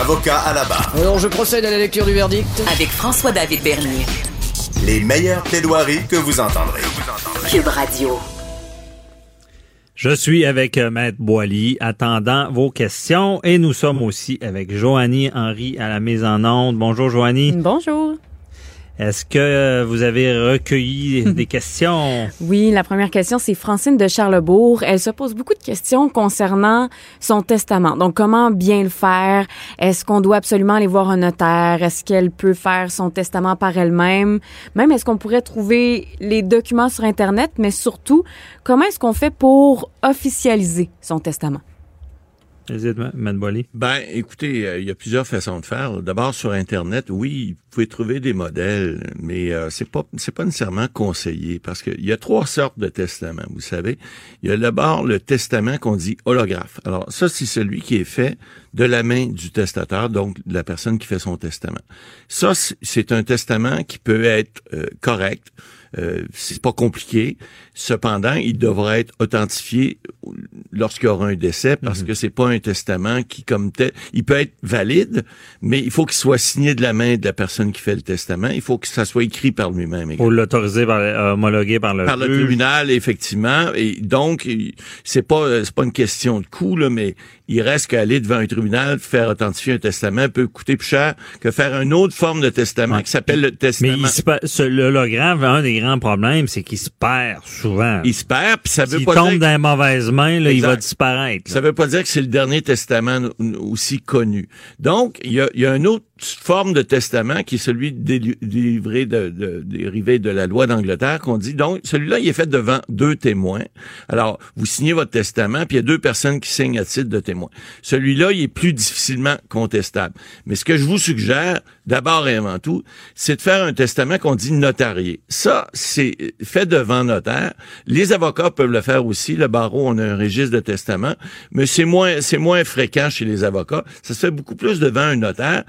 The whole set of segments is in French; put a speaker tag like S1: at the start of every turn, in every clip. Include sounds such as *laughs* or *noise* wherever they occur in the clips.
S1: Avocat à la barre.
S2: Alors je procède à la lecture du verdict.
S3: Avec François-David Bernier.
S1: Les meilleures plaidoiries que vous entendrez.
S3: Cube Radio.
S4: Je suis avec euh, Maître Boily, attendant vos questions. Et nous sommes aussi avec Joanie Henry à la mise en onde. Bonjour, Joanie.
S5: Bonjour.
S4: Est-ce que euh, vous avez recueilli *laughs* des questions?
S5: Oui, la première question, c'est Francine de Charlebourg. Elle se pose beaucoup de questions concernant son testament. Donc, comment bien le faire? Est-ce qu'on doit absolument aller voir un notaire? Est-ce qu'elle peut faire son testament par elle-même? Même, est-ce qu'on pourrait trouver les documents sur Internet? Mais surtout, comment est-ce qu'on fait pour officialiser son testament?
S6: Ben, écoutez, euh, il y a plusieurs façons de faire. D'abord sur Internet, oui, vous pouvez trouver des modèles, mais euh, c'est pas c'est pas nécessairement conseillé parce qu'il y a trois sortes de testaments. Vous savez, il y a d'abord le testament qu'on dit holographe. Alors ça, c'est celui qui est fait de la main du testateur, donc de la personne qui fait son testament. Ça, c'est un testament qui peut être euh, correct. Euh, c'est pas compliqué. Cependant, il devrait être authentifié lorsqu'il y aura un décès parce mhm. que c'est pas un testament qui, comme tel, il peut être valide, mais il faut qu'il soit signé de la main de la personne qui fait le testament. Il faut que ça soit écrit par lui-même.
S4: Ou l'autoriser par, euh, homologué par le
S6: par le tribunal, effectivement. Et donc, c'est pas c'est pas une question de coût là, mais il reste qu'aller devant un tribunal faire authentifier un testament peut coûter plus cher que faire une autre forme de testament qui s'appelle le testament.
S4: Mais il se, l'hologramme, un des grands problèmes, c'est qu'il se perd souvent.
S6: Il se perd, puis ça veut
S4: pas
S6: tombe
S4: dire... dans les mauvaises mains, là, il va disparaître.
S6: Ça veut pas dire que c'est le dernier testament aussi connu. Donc, il y a, y a un autre forme de testament qui est celui délivré de, de, dérivé de la loi d'Angleterre qu'on dit donc celui-là il est fait devant deux témoins. Alors vous signez votre testament puis il y a deux personnes qui signent à titre de témoin. Celui-là il est plus difficilement contestable. Mais ce que je vous suggère d'abord et avant tout, c'est de faire un testament qu'on dit notarié. Ça c'est fait devant notaire. Les avocats peuvent le faire aussi. Le barreau on a un registre de testament, mais c'est moins c'est moins fréquent chez les avocats. Ça se fait beaucoup plus devant un notaire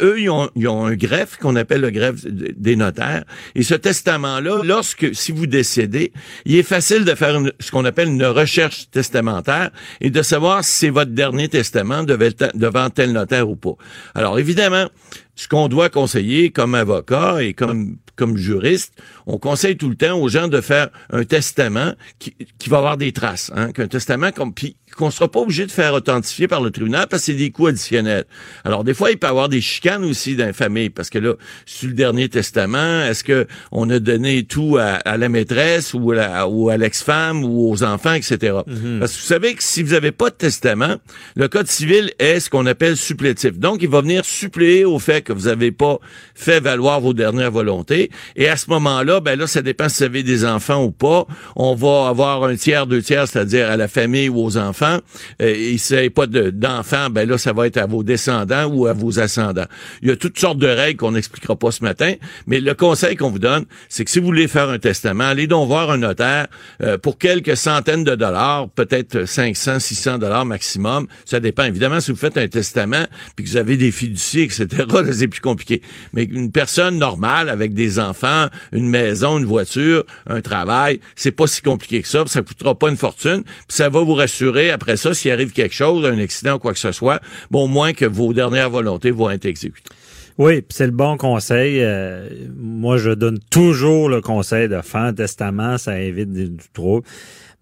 S6: eux, ils ont, un greffe qu'on appelle le greffe des notaires. Et ce testament-là, lorsque, si vous décédez, il est facile de faire ce qu'on appelle une recherche testamentaire et de savoir si c'est votre dernier testament devant tel notaire ou pas. Alors, évidemment, ce qu'on doit conseiller comme avocat et comme comme juriste, on conseille tout le temps aux gens de faire un testament qui, qui va avoir des traces, hein, qu'un testament comme puis qu'on sera pas obligé de faire authentifier par le tribunal parce que c'est des coûts additionnels. Alors des fois il peut y avoir des chicanes aussi dans la famille parce que là sur le dernier testament, est-ce que on a donné tout à, la maîtresse ou à, ou à l'ex-femme ou aux enfants etc. Mm-hmm. Parce que vous savez que si vous avez pas de testament, le code civil est ce qu'on appelle supplétif. Donc il va venir suppléer au fait que vous avez pas fait valoir vos dernières volontés et à ce moment-là, ben là ça dépend si vous avez des enfants ou pas. On va avoir un tiers, deux tiers, c'est-à-dire à la famille ou aux enfants euh, et si vous pas d'enfants, ben là, ça va être à vos descendants ou à vos ascendants. Il y a toutes sortes de règles qu'on n'expliquera pas ce matin, mais le conseil qu'on vous donne, c'est que si vous voulez faire un testament, allez donc voir un notaire euh, pour quelques centaines de dollars, peut-être 500, 600 dollars maximum. Ça dépend. Évidemment, si vous faites un testament puis que vous avez des fiducies, etc., c'est plus compliqué. Mais une personne normale avec des enfants, une maison, une voiture, un travail, c'est pas si compliqué que ça. Ça coûtera pas une fortune. Puis ça va vous rassurer après ça, s'il arrive quelque chose, un accident ou quoi que ce soit, bon, au moins que vos dernières volontés vont être exécutées.
S4: Oui, c'est le bon conseil. Euh, moi, je donne toujours le conseil de faire un testament, ça évite du trouble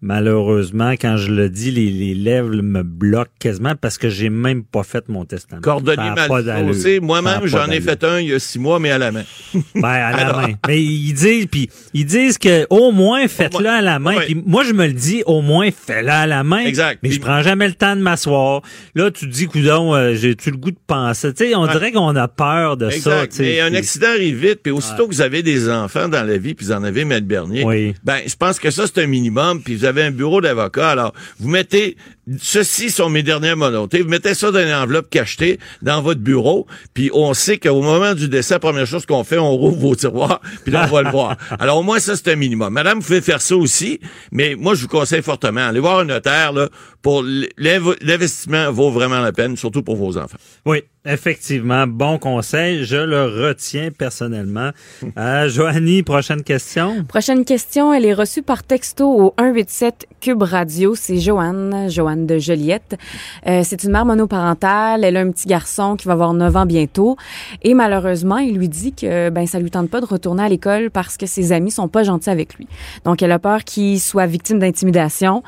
S4: malheureusement, quand je le dis, les, les lèvres me bloquent quasiment parce que j'ai même pas fait mon testament.
S6: Cordonnier mal Moi-même, j'en ai fait un il y a six mois, mais à la main. *laughs*
S4: ben, à la main. Mais ils disent, puis ils disent que au moins faites-le à la main. Puis moi, je me le dis, au moins fais-le à la main.
S6: Exact.
S4: Mais je prends jamais le temps de m'asseoir. Là, tu te dis, coudon, euh, j'ai-tu le goût de penser? Tu sais, on dirait qu'on a peur de ça.
S6: Mais un accident arrive vite, puis aussitôt que vous avez des enfants dans la vie, puis vous en avez, Maître Bernier,
S4: oui.
S6: ben, je pense que ça, c'est un minimum, puis vous avez un bureau d'avocat. Alors, vous mettez ceci sont mes dernières volontés. Vous mettez ça dans une enveloppe cachetée dans votre bureau, puis on sait qu'au moment du décès, la première chose qu'on fait, on rouvre vos tiroirs, *laughs* puis là, on va le voir. Alors, au moins, ça, c'est un minimum. Madame, vous pouvez faire ça aussi, mais moi, je vous conseille fortement, allez voir un notaire, là, pour l'inv- l'investissement vaut vraiment la peine, surtout pour vos enfants.
S4: Oui, effectivement, bon conseil. Je le retiens personnellement. Euh, Joanie, prochaine question?
S5: Prochaine question, elle est reçue par texto au 187 Cube Radio. C'est Joanne, Joanne de Joliette. Euh, c'est une mère monoparentale. Elle a un petit garçon qui va avoir 9 ans bientôt. Et malheureusement, il lui dit que ben ça lui tente pas de retourner à l'école parce que ses amis sont pas gentils avec lui. Donc, elle a peur qu'il soit victime d'intimidation.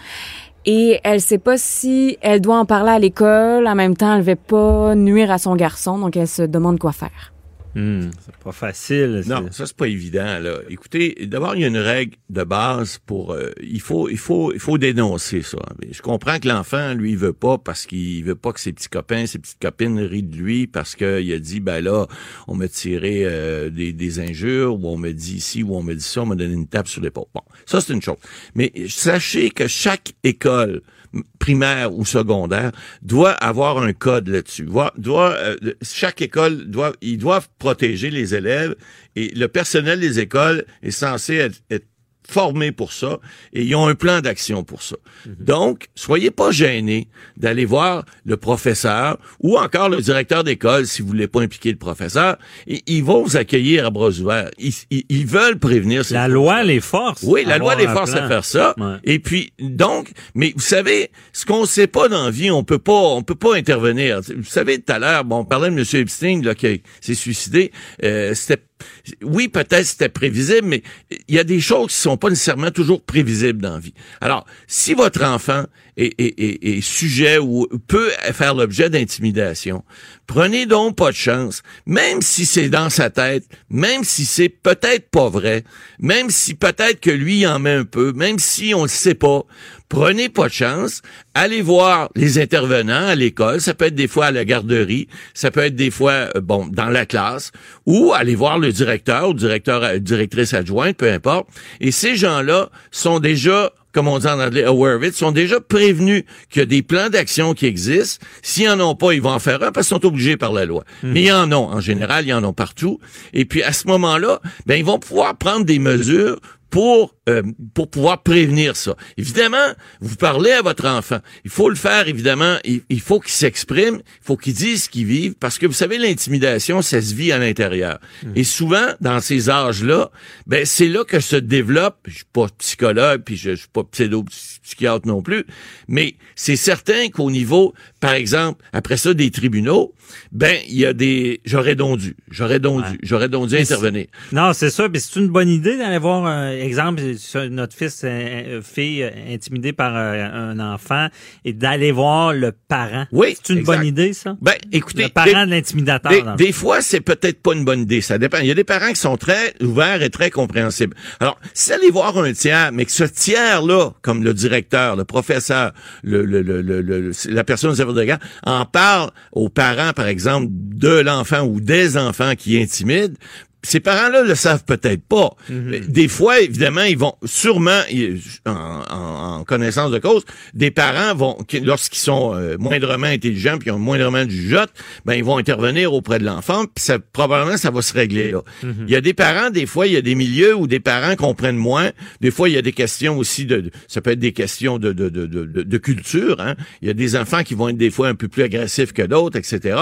S5: Et elle sait pas si elle doit en parler à l'école. En même temps, elle veut pas nuire à son garçon. Donc, elle se demande quoi faire.
S4: Hmm, c'est pas facile.
S6: Non, ça c'est pas évident là. Écoutez, d'abord il y a une règle de base pour euh, il faut il faut il faut dénoncer ça. Je comprends que l'enfant lui il veut pas parce qu'il veut pas que ses petits copains, ses petites copines rient de lui parce qu'il a dit ben là on m'a tiré euh, des, des injures ou on me dit ici ou on me dit ça, on m'a donné une tape sur l'épaule. Bon, ça c'est une chose. Mais sachez que chaque école primaire ou secondaire doit avoir un code là-dessus. Doit, euh, chaque école doit, ils doivent protéger les élèves et le personnel des écoles est censé être formé pour ça et ils ont un plan d'action pour ça. Donc, soyez pas gênés d'aller voir le professeur ou encore le directeur d'école si vous voulez pas impliquer le professeur. Et ils vont vous accueillir à bras ouverts. Ils, ils- ils veulent prévenir
S4: La loi les force.
S6: Oui, la loi les force à faire ça.
S4: Ouais.
S6: Et puis donc, mais vous savez, ce qu'on sait pas dans la vie, on peut pas, on peut pas intervenir. Vous savez tout à l'heure, bon, on parlait de M. Epstein là qui s'est suicidé. Euh, c'était oui, peut-être c'était prévisible, mais il y a des choses qui sont pas nécessairement toujours prévisibles dans la vie. Alors, si votre enfant est, est- est- est sujet ou peut faire l'objet d'intimidation, prenez donc pas de chance, même si c'est dans sa tête, même si c'est peut-être pas vrai, même si peut-être que lui en met un peu, même si on le sait pas, prenez pas de chance, allez voir les intervenants à l'école, ça peut être des fois à la garderie, ça peut être des fois euh, bon dans la classe ou allez voir le directeur ou directeur directrice adjointe, peu importe. Et ces gens-là sont déjà comme on dit en anglais, aware of it, sont déjà prévenus qu'il y a des plans d'action qui existent. S'ils en ont pas, ils vont en faire un parce qu'ils sont obligés par la loi. Mais ils en ont. En général, ils en ont partout. Et puis, à ce moment-là, ben, ils vont pouvoir prendre des mesures pour euh, pour pouvoir prévenir ça. Évidemment, vous parlez à votre enfant. Il faut le faire, évidemment. Il, il faut qu'il s'exprime, il faut qu'il dise ce qu'il vit, parce que vous savez, l'intimidation, ça se vit à l'intérieur. Et souvent, dans ces âges-là, ben c'est là que se développe. Je suis pas psychologue, puis je, je suis pas pédopsychiatre non plus, mais c'est certain qu'au niveau, par exemple, après ça, des tribunaux, ben il y a des, j'aurais donc dû, j'aurais donc dû, j'aurais donc dû
S4: Mais
S6: intervenir.
S4: Non, c'est ça. Puis c'est une bonne idée d'aller voir, un exemple, sur notre fils, fille intimidée par euh, un enfant, et d'aller voir le parent.
S6: Oui,
S4: C'est une
S6: exact.
S4: bonne idée, ça?
S6: Ben, écoutez,
S4: le parent de l'intimidateur.
S6: Des, des fois, c'est peut-être pas une bonne idée. Ça dépend. Il y a des parents qui sont très ouverts et très compréhensibles. Alors, si allez voir un tiers, mais que ce tiers-là, comme le directeur, le professeur, le, le, le, le- le- la personne au service de garde, en parle aux parents, par exemple, de l'enfant ou des enfants qui intimident, ces parents-là le savent peut-être pas. Mais Des fois, évidemment, ils vont sûrement, en, en- en connaissance de cause, des parents vont, qui- lorsqu'ils sont euh, moindrement intelligents puis ont moindrement du jugeote, ben ils vont intervenir auprès de l'enfant, puis ça, probablement ça va se régler là. Il y a des parents, des fois, il y a des milieux où des parents comprennent moins. Des fois, il y a des questions aussi de, de- ça peut être des questions de de, de, de, de- culture. Hein. Il y a des enfants qui vont être des fois un peu plus agressifs que d'autres, etc.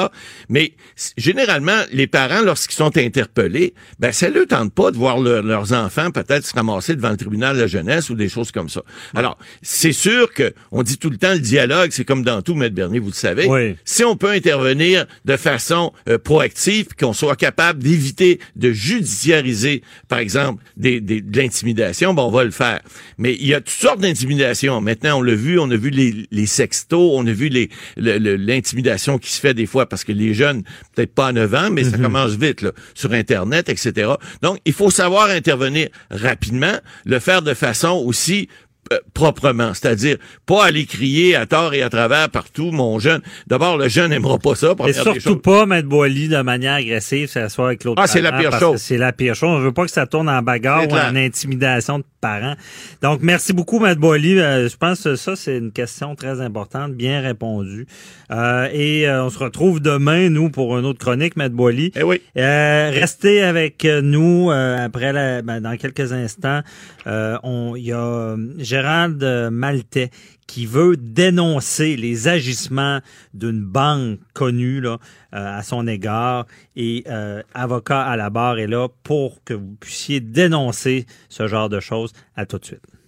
S6: Mais généralement, les parents, lorsqu'ils sont interpellés, ben ça leur tente pas de voir leur- leurs enfants peut-être se ramasser devant le tribunal de la jeunesse ou des choses comme ça. Alors, c'est sûr que on dit tout le temps le dialogue, c'est comme dans tout, Maître Bernier, vous le savez.
S4: Oui.
S6: Si on peut intervenir de façon euh, proactive, qu'on soit capable d'éviter de judiciariser, par exemple, des, des- de l'intimidation, ben on va le faire. Mais il y a toutes sortes d'intimidations. Maintenant, on l'a vu, on a vu les, les sextos, on a vu les le- le- l'intimidation qui se fait des fois parce que les jeunes, peut-être pas à 9 ans, mais ça commence vite là, sur Internet, etc. Donc, il faut savoir intervenir rapidement, le faire de façon aussi euh, proprement, c'est-à-dire pas aller crier à tort et à travers partout, mon jeune. D'abord, le jeune n'aimera pas ça.
S4: Et surtout pas mettre Boily de manière agressive, s'asseoir avec l'autre
S6: Ah, c'est la pire chose.
S4: C'est la pire chose. On veut pas que ça tourne en bagarre ou en intimidation de parents. Donc, merci beaucoup, Matt Boily. Euh, je pense que ça, c'est une question très importante, bien répondue. Euh, et euh, on se retrouve demain, nous, pour une autre chronique, Matt Boily.
S6: Eh oui.
S4: Euh, restez avec nous euh, après la, ben, dans quelques instants. Euh, on- y a Gérald euh, Maltais qui veut dénoncer les agissements d'une banque connue euh, à son égard et euh, avocat à la barre est là pour que vous puissiez dénoncer ce genre de choses. À tout de suite.